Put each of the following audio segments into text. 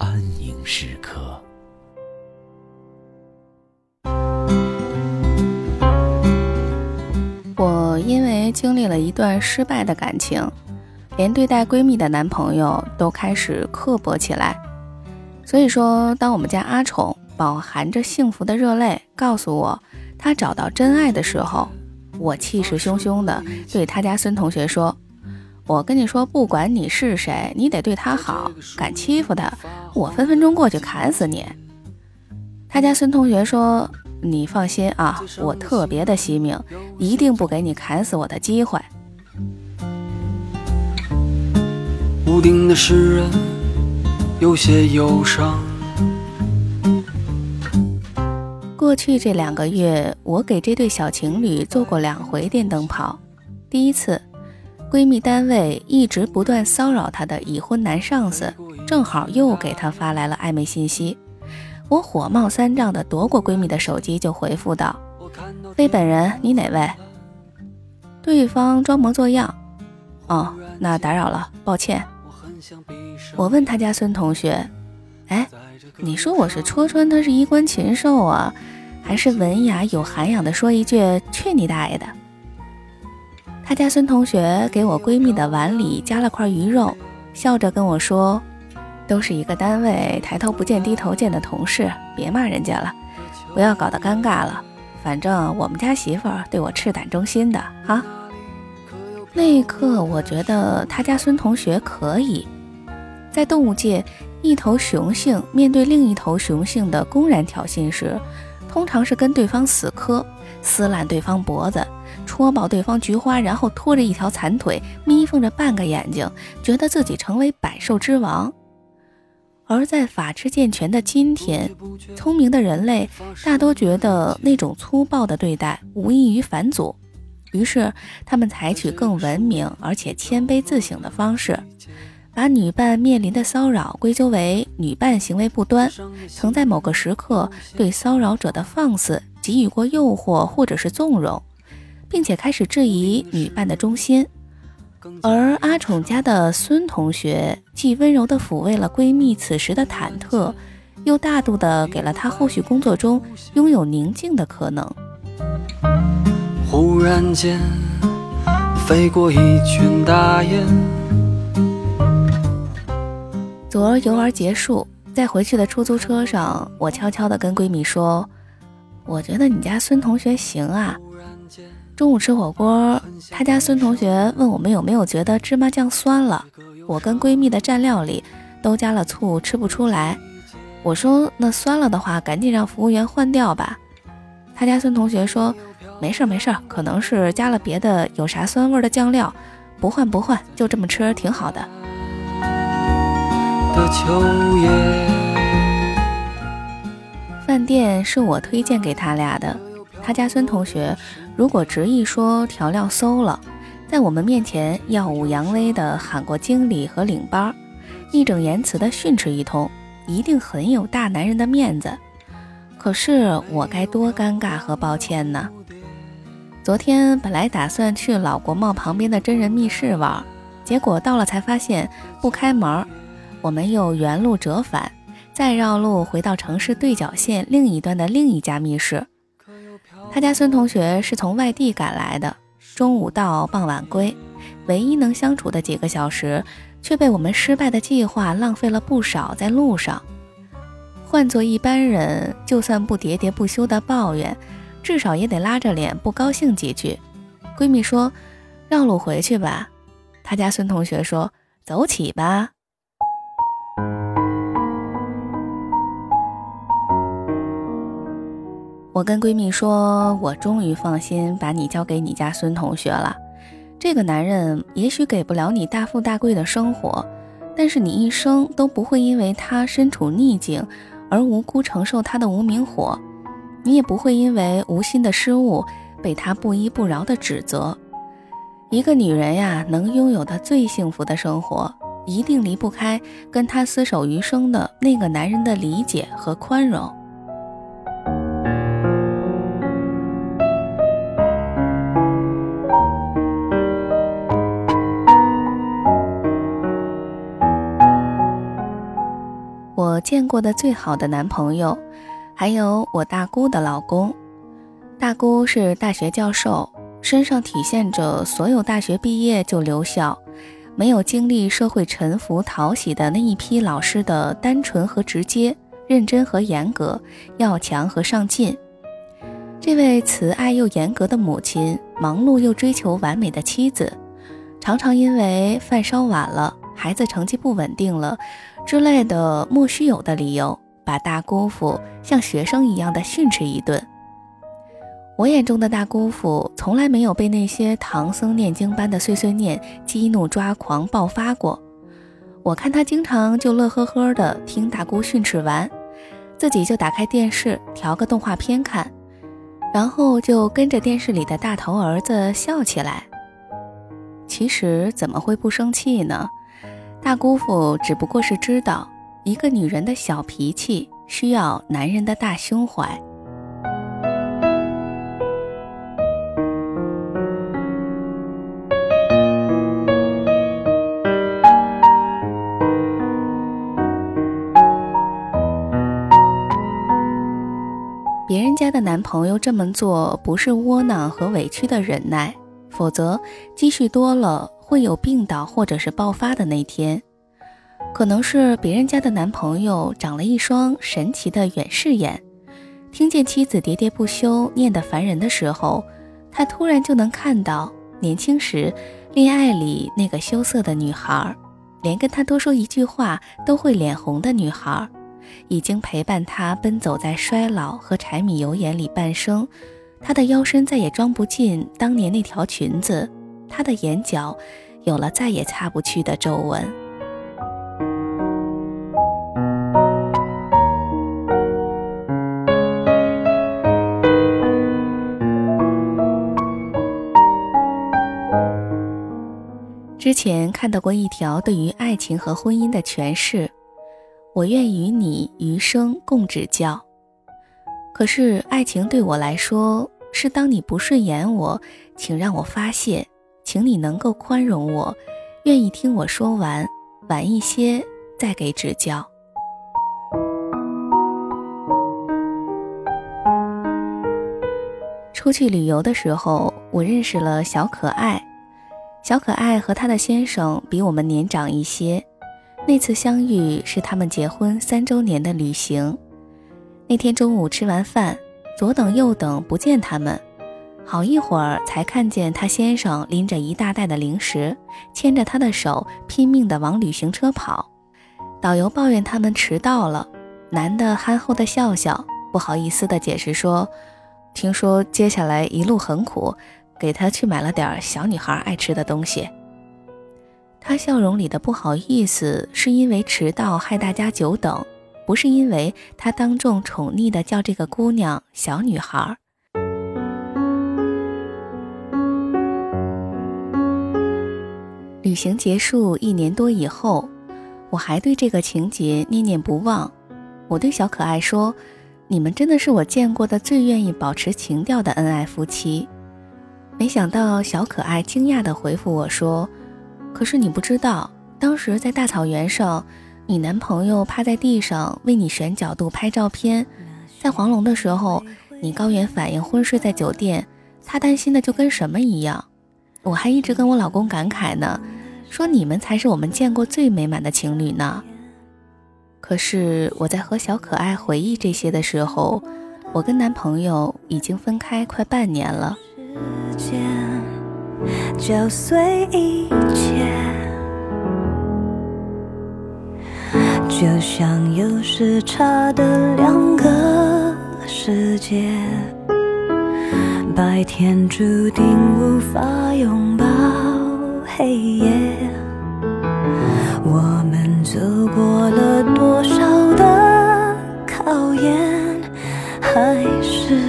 安宁时刻。我因为经历了一段失败的感情，连对待闺蜜的男朋友都开始刻薄起来。所以说，当我们家阿宠饱含着幸福的热泪告诉我他找到真爱的时候，我气势汹汹的对他家孙同学说。我跟你说，不管你是谁，你得对他好。敢欺负他，我分分钟过去砍死你。他家孙同学说：“你放心啊，我特别的惜命，一定不给你砍死我的机会。”屋顶的诗人有些忧伤。过去这两个月，我给这对小情侣做过两回电灯泡。第一次。闺蜜单位一直不断骚扰她的已婚男上司，正好又给她发来了暧昧信息。我火冒三丈的夺过闺蜜的手机，就回复道：“非本人，你哪位？”对方装模作样：“哦，那打扰了，抱歉。”我问他家孙同学：“哎，你说我是戳穿他是衣冠禽兽啊，还是文雅有涵养的说一句去你大爷的？”他家孙同学给我闺蜜的碗里加了块鱼肉，笑着跟我说：“都是一个单位，抬头不见低头见的同事，别骂人家了，不要搞得尴尬了。反正我们家媳妇儿对我赤胆忠心的哈。”那一刻，我觉得他家孙同学可以在动物界，一头雄性面对另一头雄性的公然挑衅时，通常是跟对方死磕，撕烂对方脖子。戳爆对方菊花，然后拖着一条残腿，眯缝着半个眼睛，觉得自己成为百兽之王。而在法制健全的今天，聪明的人类大多觉得那种粗暴的对待无异于反祖，于是他们采取更文明而且谦卑自省的方式，把女伴面临的骚扰归咎为女伴行为不端，曾在某个时刻对骚扰者的放肆给予过诱惑或者是纵容。并且开始质疑女伴的忠心，而阿宠家的孙同学既温柔地抚慰了闺蜜此时的忐忑，又大度地给了她后续工作中拥有宁静的可能。忽然间，飞过一群大雁。左儿游玩结束，在回去的出租车上，我悄悄地跟闺蜜说：“我觉得你家孙同学行啊。”中午吃火锅，他家孙同学问我们有没有觉得芝麻酱酸了。我跟闺蜜的蘸料里都加了醋，吃不出来。我说那酸了的话，赶紧让服务员换掉吧。他家孙同学说没事没事，可能是加了别的有啥酸味的酱料，不换不换，就这么吃挺好的。饭店是我推荐给他俩的。他家孙同学如果执意说调料馊了，在我们面前耀武扬威地喊过经理和领班，义正言辞地训斥一通，一定很有大男人的面子。可是我该多尴尬和抱歉呢？昨天本来打算去老国贸旁边的真人密室玩，结果到了才发现不开门，我们又原路折返，再绕路回到城市对角线另一端的另一家密室。他家孙同学是从外地赶来的，中午到，傍晚归，唯一能相处的几个小时，却被我们失败的计划浪费了不少在路上。换做一般人，就算不喋喋不休的抱怨，至少也得拉着脸不高兴几句。闺蜜说：“绕路回去吧。”她家孙同学说：“走起吧。”我跟闺蜜说：“我终于放心把你交给你家孙同学了。这个男人也许给不了你大富大贵的生活，但是你一生都不会因为他身处逆境。”而无辜承受他的无名火，你也不会因为无心的失误被他不依不饶的指责。一个女人呀，能拥有的最幸福的生活，一定离不开跟他厮守余生的那个男人的理解和宽容。见过的最好的男朋友，还有我大姑的老公。大姑是大学教授，身上体现着所有大学毕业就留校，没有经历社会沉浮讨喜的那一批老师的单纯和直接，认真和严格，要强和上进。这位慈爱又严格的母亲，忙碌又追求完美的妻子，常常因为饭烧晚了，孩子成绩不稳定了。之类的莫须有的理由，把大姑父像学生一样的训斥一顿。我眼中的大姑父从来没有被那些唐僧念经般的碎碎念激怒抓狂爆发过。我看他经常就乐呵呵的听大姑训斥完，自己就打开电视调个动画片看，然后就跟着电视里的大头儿子笑起来。其实怎么会不生气呢？大姑父只不过是知道，一个女人的小脾气需要男人的大胸怀。别人家的男朋友这么做，不是窝囊和委屈的忍耐，否则积蓄多了。会有病倒或者是爆发的那天，可能是别人家的男朋友长了一双神奇的远视眼，听见妻子喋喋不休念得烦人的时候，他突然就能看到年轻时恋爱里那个羞涩的女孩，连跟他多说一句话都会脸红的女孩，已经陪伴他奔走在衰老和柴米油盐里半生，他的腰身再也装不进当年那条裙子。他的眼角有了再也擦不去的皱纹。之前看到过一条对于爱情和婚姻的诠释：“我愿与你余生共指教。”可是爱情对我来说，是当你不顺眼我，请让我发泄。请你能够宽容我，愿意听我说完，晚一些再给指教。出去旅游的时候，我认识了小可爱。小可爱和他的先生比我们年长一些。那次相遇是他们结婚三周年的旅行。那天中午吃完饭，左等右等不见他们。好一会儿才看见他先生拎着一大袋的零食，牵着他的手拼命地往旅行车跑。导游抱怨他们迟到了，男的憨厚的笑笑，不好意思地解释说：“听说接下来一路很苦，给他去买了点小女孩爱吃的东西。”他笑容里的不好意思，是因为迟到害大家久等，不是因为他当众宠溺地叫这个姑娘小女孩。旅行结束一年多以后，我还对这个情节念念不忘。我对小可爱说：“你们真的是我见过的最愿意保持情调的恩爱夫妻。”没想到小可爱惊讶地回复我说：“可是你不知道，当时在大草原上，你男朋友趴在地上为你选角度拍照片；在黄龙的时候，你高原反应昏睡在酒店，他担心的就跟什么一样。”我还一直跟我老公感慨呢，说你们才是我们见过最美满的情侣呢。可是我在和小可爱回忆这些的时候，我跟男朋友已经分开快半年了。就随一切，就像有时差的两个世界，白天注定无法拥抱黑夜。我们走过了多少的考验，还是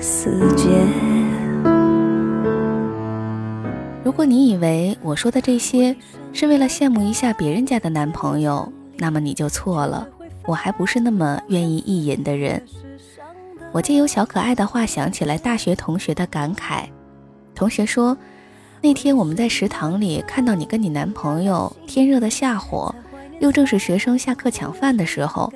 死结。如果你以为我说的这些是为了羡慕一下别人家的男朋友，那么你就错了。我还不是那么愿意意淫的人。我借由小可爱的话想起来大学同学的感慨。同学说，那天我们在食堂里看到你跟你男朋友，天热的下火，又正是学生下课抢饭的时候，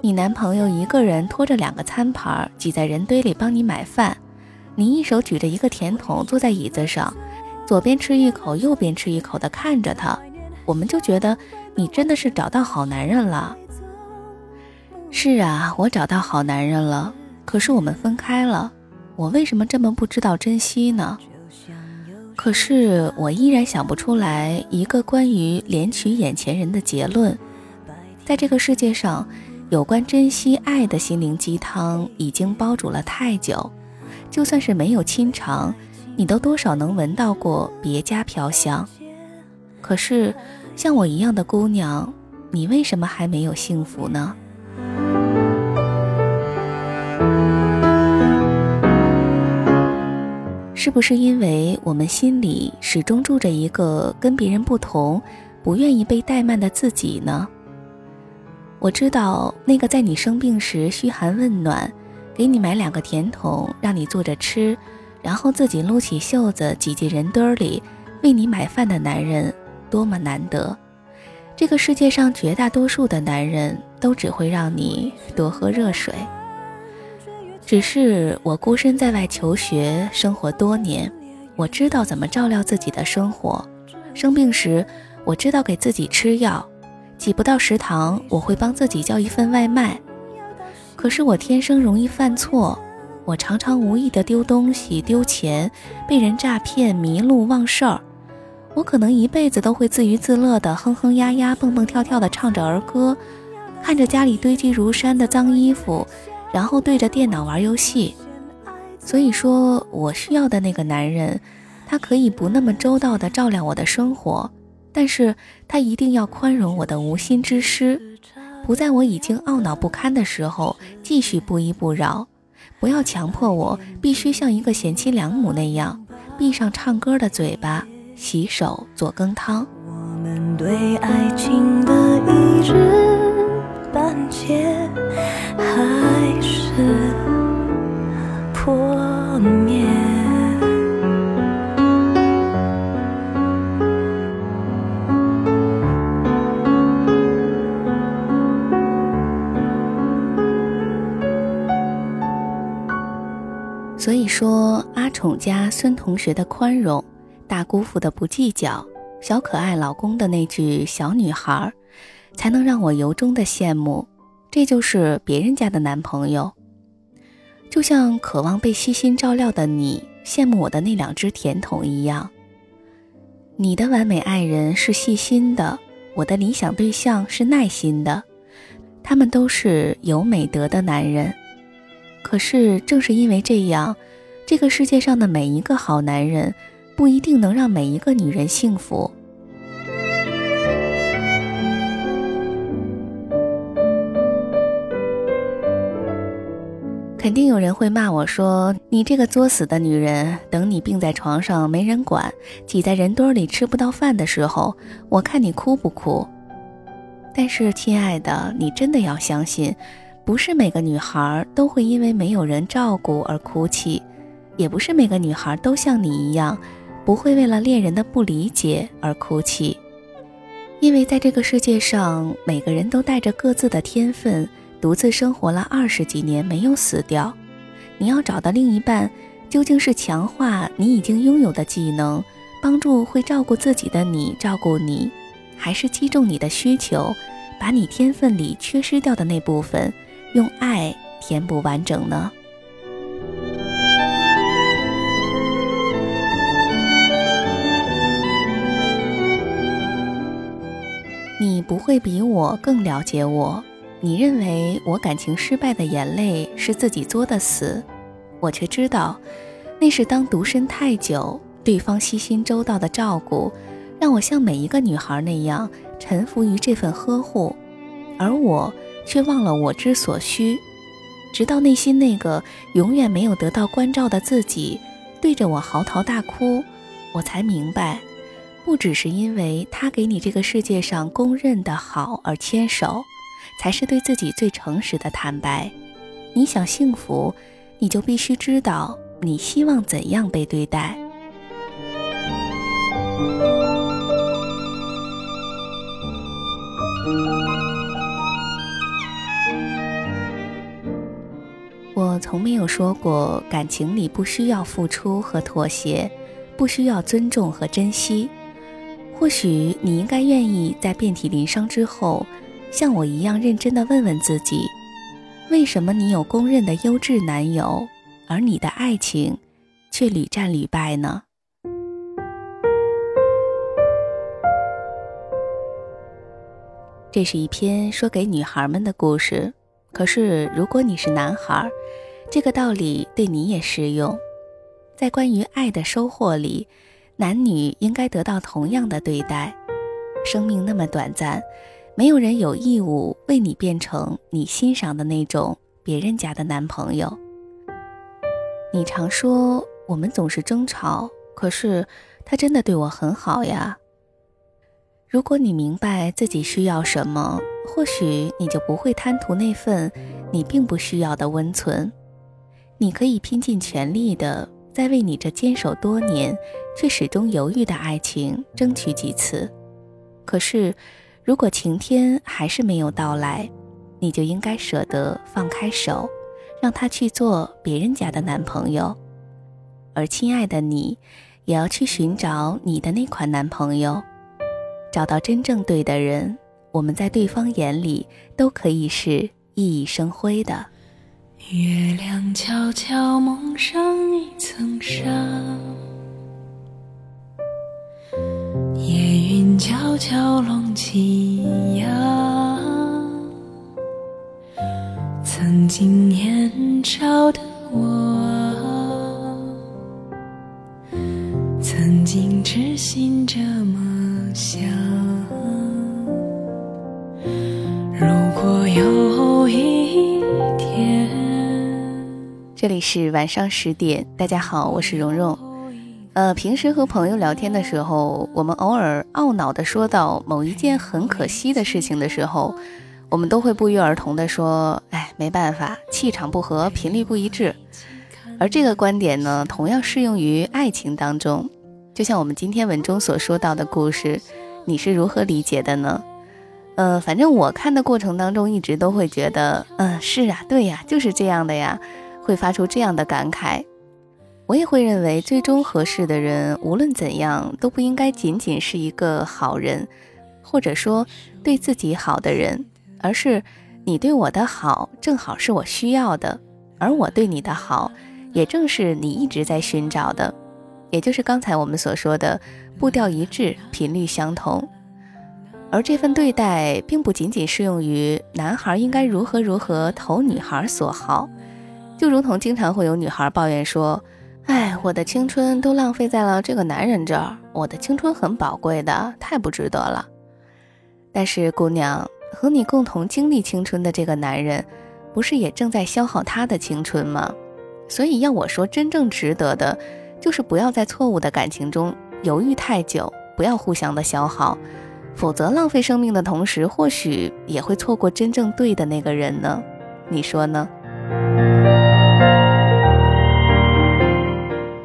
你男朋友一个人拖着两个餐盘挤在人堆里帮你买饭，你一手举着一个甜筒坐在椅子上。左边吃一口，右边吃一口的看着他，我们就觉得你真的是找到好男人了。是啊，我找到好男人了。可是我们分开了，我为什么这么不知道珍惜呢？可是我依然想不出来一个关于怜取眼前人的结论。在这个世界上，有关珍惜爱的心灵鸡汤已经煲煮了太久，就算是没有亲尝。你都多少能闻到过别家飘香，可是像我一样的姑娘，你为什么还没有幸福呢？是不是因为我们心里始终住着一个跟别人不同、不愿意被怠慢的自己呢？我知道那个在你生病时嘘寒问暖，给你买两个甜筒，让你坐着吃。然后自己撸起袖子挤进人堆里，为你买饭的男人多么难得！这个世界上绝大多数的男人都只会让你多喝热水。只是我孤身在外求学，生活多年，我知道怎么照料自己的生活。生病时，我知道给自己吃药；挤不到食堂，我会帮自己叫一份外卖。可是我天生容易犯错。我常常无意的丢东西、丢钱，被人诈骗、迷路、忘事儿。我可能一辈子都会自娱自乐的哼哼呀呀、蹦蹦跳跳的唱着儿歌，看着家里堆积如山的脏衣服，然后对着电脑玩游戏。所以说我需要的那个男人，他可以不那么周到的照料我的生活，但是他一定要宽容我的无心之失，不在我已经懊恼不堪的时候继续不依不饶。不要强迫我，必须像一个贤妻良母那样，闭上唱歌的嘴巴，洗手做羹汤。我们对爱情的一知半解，破灭。所以说，阿宠家孙同学的宽容，大姑父的不计较，小可爱老公的那句“小女孩”，才能让我由衷的羡慕。这就是别人家的男朋友，就像渴望被悉心照料的你羡慕我的那两只甜筒一样。你的完美爱人是细心的，我的理想对象是耐心的，他们都是有美德的男人。可是，正是因为这样，这个世界上的每一个好男人，不一定能让每一个女人幸福。肯定有人会骂我说：“你这个作死的女人，等你病在床上没人管，挤在人堆里吃不到饭的时候，我看你哭不哭？”但是，亲爱的，你真的要相信。不是每个女孩都会因为没有人照顾而哭泣，也不是每个女孩都像你一样，不会为了恋人的不理解而哭泣。因为在这个世界上，每个人都带着各自的天分，独自生活了二十几年没有死掉。你要找的另一半，究竟是强化你已经拥有的技能，帮助会照顾自己的你照顾你，还是击中你的需求，把你天分里缺失掉的那部分，用爱填补完整呢？你不会比我更了解我。你认为我感情失败的眼泪是自己作的死，我却知道，那是当独身太久，对方悉心周到的照顾。让我像每一个女孩那样臣服于这份呵护，而我却忘了我之所需。直到内心那个永远没有得到关照的自己对着我嚎啕大哭，我才明白，不只是因为他给你这个世界上公认的好而牵手，才是对自己最诚实的坦白。你想幸福，你就必须知道你希望怎样被对待。我从没有说过感情里不需要付出和妥协，不需要尊重和珍惜。或许你应该愿意在遍体鳞伤之后，像我一样认真的问问自己：为什么你有公认的优质男友，而你的爱情却屡战屡败呢？这是一篇说给女孩们的故事。可是，如果你是男孩，这个道理对你也适用。在关于爱的收获里，男女应该得到同样的对待。生命那么短暂，没有人有义务为你变成你欣赏的那种别人家的男朋友。你常说我们总是争吵，可是他真的对我很好呀。如果你明白自己需要什么，或许你就不会贪图那份你并不需要的温存。你可以拼尽全力的再为你这坚守多年却始终犹豫的爱情争取几次。可是，如果晴天还是没有到来，你就应该舍得放开手，让他去做别人家的男朋友。而亲爱的你，也要去寻找你的那款男朋友。找到真正对的人，我们在对方眼里都可以是熠熠生辉的。月亮悄悄蒙上一层纱，夜云悄悄拢起呀。曾经年少的我，曾经痴心这么想。如果有一天，这里是晚上十点，大家好，我是蓉蓉。呃，平时和朋友聊天的时候，我们偶尔懊恼的说到某一件很可惜的事情的时候，我们都会不约而同的说：“哎，没办法，气场不合，频率不一致。”而这个观点呢，同样适用于爱情当中。就像我们今天文中所说到的故事，你是如何理解的呢？呃，反正我看的过程当中，一直都会觉得，嗯，是啊，对呀，就是这样的呀，会发出这样的感慨。我也会认为，最终合适的人，无论怎样，都不应该仅仅是一个好人，或者说对自己好的人，而是你对我的好，正好是我需要的，而我对你的好，也正是你一直在寻找的，也就是刚才我们所说的步调一致，频率相同。而这份对待并不仅仅适用于男孩应该如何如何投女孩所好，就如同经常会有女孩抱怨说：“哎，我的青春都浪费在了这个男人这儿，我的青春很宝贵的，太不值得了。”但是姑娘，和你共同经历青春的这个男人，不是也正在消耗他的青春吗？所以要我说，真正值得的，就是不要在错误的感情中犹豫太久，不要互相的消耗。否则，浪费生命的同时，或许也会错过真正对的那个人呢？你说呢？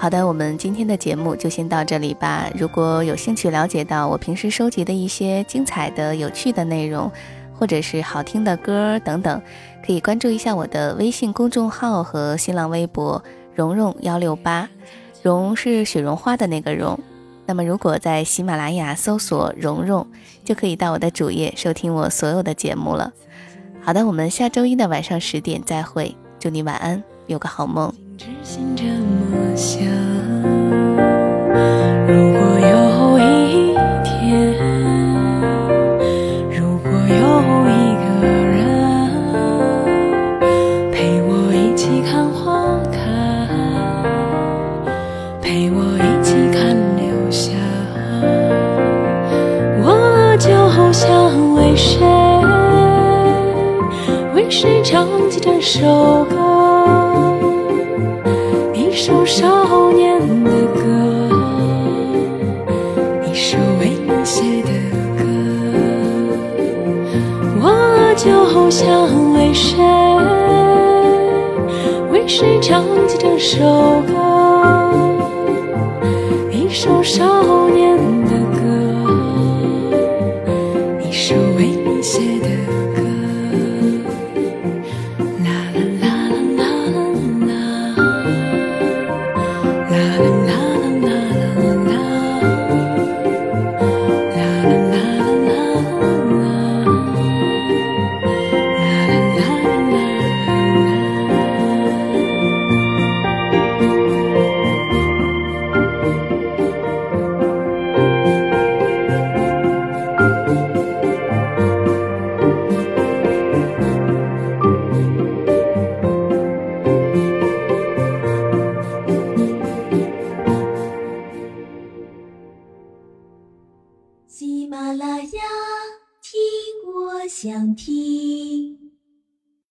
好的，我们今天的节目就先到这里吧。如果有兴趣了解到我平时收集的一些精彩的、有趣的内容，或者是好听的歌等等，可以关注一下我的微信公众号和新浪微博“蓉蓉幺六八”，蓉是雪绒花的那个蓉。那么，如果在喜马拉雅搜索“蓉蓉”，就可以到我的主页收听我所有的节目了。好的，我们下周一的晚上十点再会，祝你晚安，有个好梦。想如果有一天，如果有一个人陪我一起看花开，陪我一起看流霞，我就想为谁，为谁唱起这首歌，首少年的歌，一首为你写的歌，我就想为谁，为谁唱起这首啊。